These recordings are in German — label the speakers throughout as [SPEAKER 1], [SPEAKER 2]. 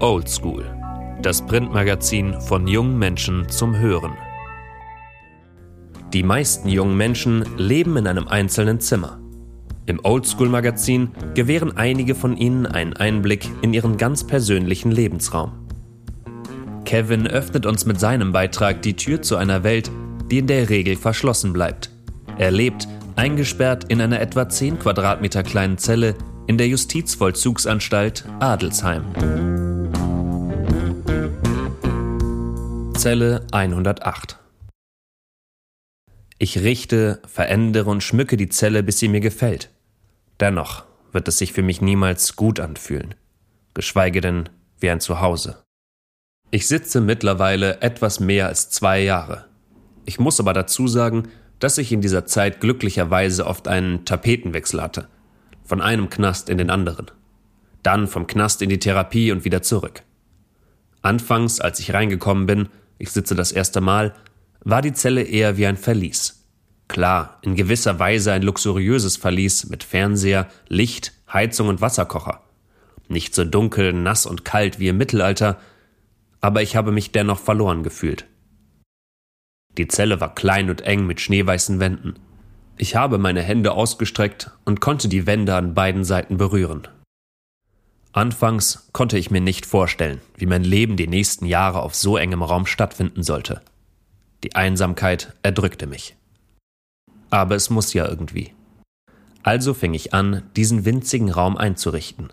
[SPEAKER 1] Old School, das Printmagazin von jungen Menschen zum Hören. Die meisten jungen Menschen leben in einem einzelnen Zimmer. Im Oldschool Magazin gewähren einige von ihnen einen Einblick in ihren ganz persönlichen Lebensraum. Kevin öffnet uns mit seinem Beitrag die Tür zu einer Welt, die in der Regel verschlossen bleibt. Er lebt eingesperrt in einer etwa 10 Quadratmeter kleinen Zelle in der Justizvollzugsanstalt Adelsheim. Zelle 108 Ich richte, verändere und schmücke die Zelle, bis sie mir gefällt. Dennoch wird es sich für mich niemals gut anfühlen, geschweige denn wie ein Zuhause. Ich sitze mittlerweile etwas mehr als zwei Jahre. Ich muss aber dazu sagen, dass ich in dieser Zeit glücklicherweise oft einen Tapetenwechsel hatte. Von einem Knast in den anderen. Dann vom Knast in die Therapie und wieder zurück. Anfangs, als ich reingekommen bin, ich sitze das erste Mal, war die Zelle eher wie ein Verlies. Klar, in gewisser Weise ein luxuriöses Verlies mit Fernseher, Licht, Heizung und Wasserkocher. Nicht so dunkel, nass und kalt wie im Mittelalter, aber ich habe mich dennoch verloren gefühlt. Die Zelle war klein und eng mit schneeweißen Wänden. Ich habe meine Hände ausgestreckt und konnte die Wände an beiden Seiten berühren. Anfangs konnte ich mir nicht vorstellen, wie mein Leben die nächsten Jahre auf so engem Raum stattfinden sollte. Die Einsamkeit erdrückte mich. Aber es muss ja irgendwie. Also fing ich an, diesen winzigen Raum einzurichten.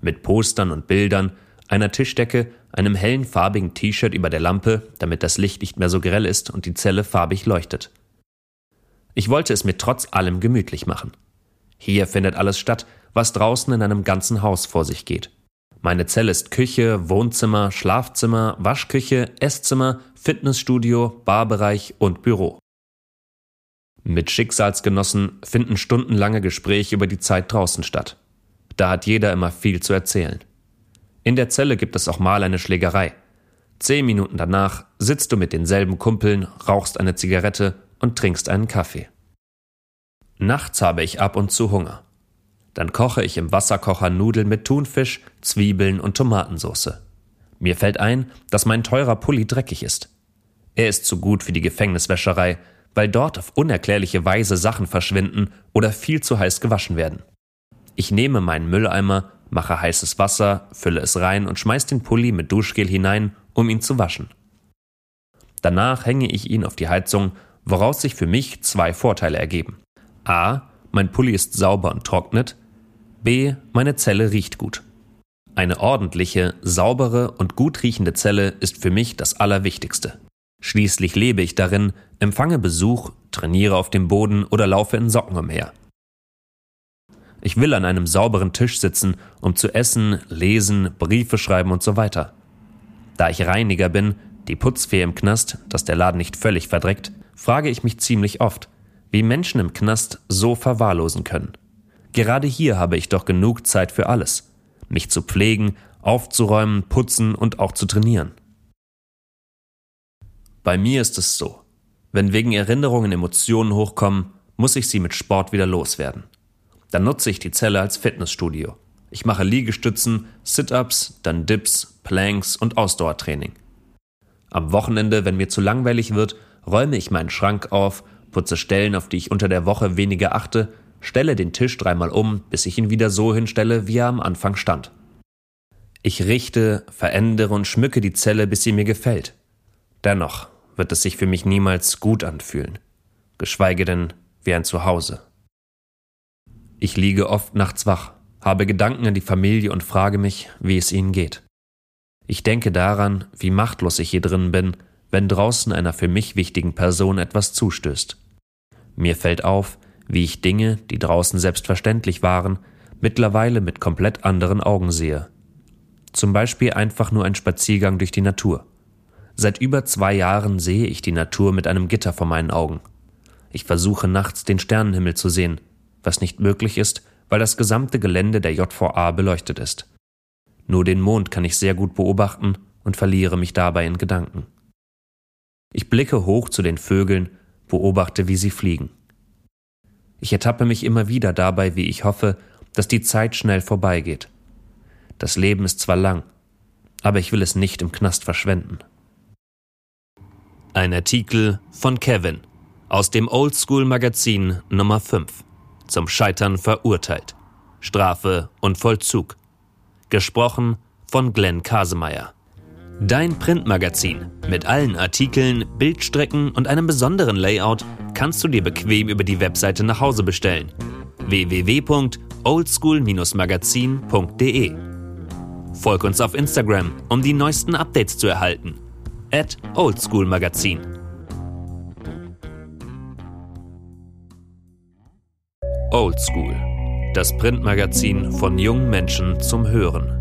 [SPEAKER 1] Mit Postern und Bildern, einer Tischdecke, einem hellen farbigen T-Shirt über der Lampe, damit das Licht nicht mehr so grell ist und die Zelle farbig leuchtet. Ich wollte es mir trotz allem gemütlich machen. Hier findet alles statt, was draußen in einem ganzen Haus vor sich geht. Meine Zelle ist Küche, Wohnzimmer, Schlafzimmer, Waschküche, Esszimmer, Fitnessstudio, Barbereich und Büro. Mit Schicksalsgenossen finden stundenlange Gespräche über die Zeit draußen statt. Da hat jeder immer viel zu erzählen. In der Zelle gibt es auch mal eine Schlägerei. Zehn Minuten danach sitzt du mit denselben Kumpeln, rauchst eine Zigarette und trinkst einen Kaffee. Nachts habe ich ab und zu Hunger. Dann koche ich im Wasserkocher Nudeln mit Thunfisch, Zwiebeln und Tomatensauce. Mir fällt ein, dass mein teurer Pulli dreckig ist. Er ist zu gut für die Gefängniswäscherei, weil dort auf unerklärliche Weise Sachen verschwinden oder viel zu heiß gewaschen werden. Ich nehme meinen Mülleimer mache heißes Wasser, fülle es rein und schmeiß den Pulli mit Duschgel hinein, um ihn zu waschen. Danach hänge ich ihn auf die Heizung, woraus sich für mich zwei Vorteile ergeben. A. Mein Pulli ist sauber und trocknet. B. Meine Zelle riecht gut. Eine ordentliche, saubere und gut riechende Zelle ist für mich das Allerwichtigste. Schließlich lebe ich darin, empfange Besuch, trainiere auf dem Boden oder laufe in Socken umher. Ich will an einem sauberen Tisch sitzen, um zu essen, lesen, Briefe schreiben und so weiter. Da ich Reiniger bin, die Putzfee im Knast, dass der Laden nicht völlig verdreckt, frage ich mich ziemlich oft, wie Menschen im Knast so verwahrlosen können. Gerade hier habe ich doch genug Zeit für alles. Mich zu pflegen, aufzuräumen, putzen und auch zu trainieren. Bei mir ist es so. Wenn wegen Erinnerungen Emotionen hochkommen, muss ich sie mit Sport wieder loswerden. Dann nutze ich die Zelle als Fitnessstudio. Ich mache Liegestützen, Sit-ups, dann Dips, Planks und Ausdauertraining. Am Wochenende, wenn mir zu langweilig wird, räume ich meinen Schrank auf, putze Stellen, auf die ich unter der Woche weniger achte, stelle den Tisch dreimal um, bis ich ihn wieder so hinstelle, wie er am Anfang stand. Ich richte, verändere und schmücke die Zelle, bis sie mir gefällt. Dennoch wird es sich für mich niemals gut anfühlen, geschweige denn wie ein Zuhause. Ich liege oft nachts wach, habe Gedanken an die Familie und frage mich, wie es ihnen geht. Ich denke daran, wie machtlos ich hier drin bin, wenn draußen einer für mich wichtigen Person etwas zustößt. Mir fällt auf, wie ich Dinge, die draußen selbstverständlich waren, mittlerweile mit komplett anderen Augen sehe. Zum Beispiel einfach nur ein Spaziergang durch die Natur. Seit über zwei Jahren sehe ich die Natur mit einem Gitter vor meinen Augen. Ich versuche nachts den Sternenhimmel zu sehen, was nicht möglich ist, weil das gesamte Gelände der JVA beleuchtet ist. Nur den Mond kann ich sehr gut beobachten und verliere mich dabei in Gedanken. Ich blicke hoch zu den Vögeln, beobachte, wie sie fliegen. Ich ertappe mich immer wieder dabei, wie ich hoffe, dass die Zeit schnell vorbeigeht. Das Leben ist zwar lang, aber ich will es nicht im Knast verschwenden. Ein Artikel von Kevin aus dem Oldschool Magazin Nummer 5 zum Scheitern verurteilt. Strafe und Vollzug. Gesprochen von Glenn Kasemeyer. Dein Printmagazin mit allen Artikeln, Bildstrecken und einem besonderen Layout kannst du dir bequem über die Webseite nach Hause bestellen. www.oldschool-magazin.de Folg uns auf Instagram, um die neuesten Updates zu erhalten. At Oldschool-Magazin. Oldschool, das Printmagazin von jungen Menschen zum Hören.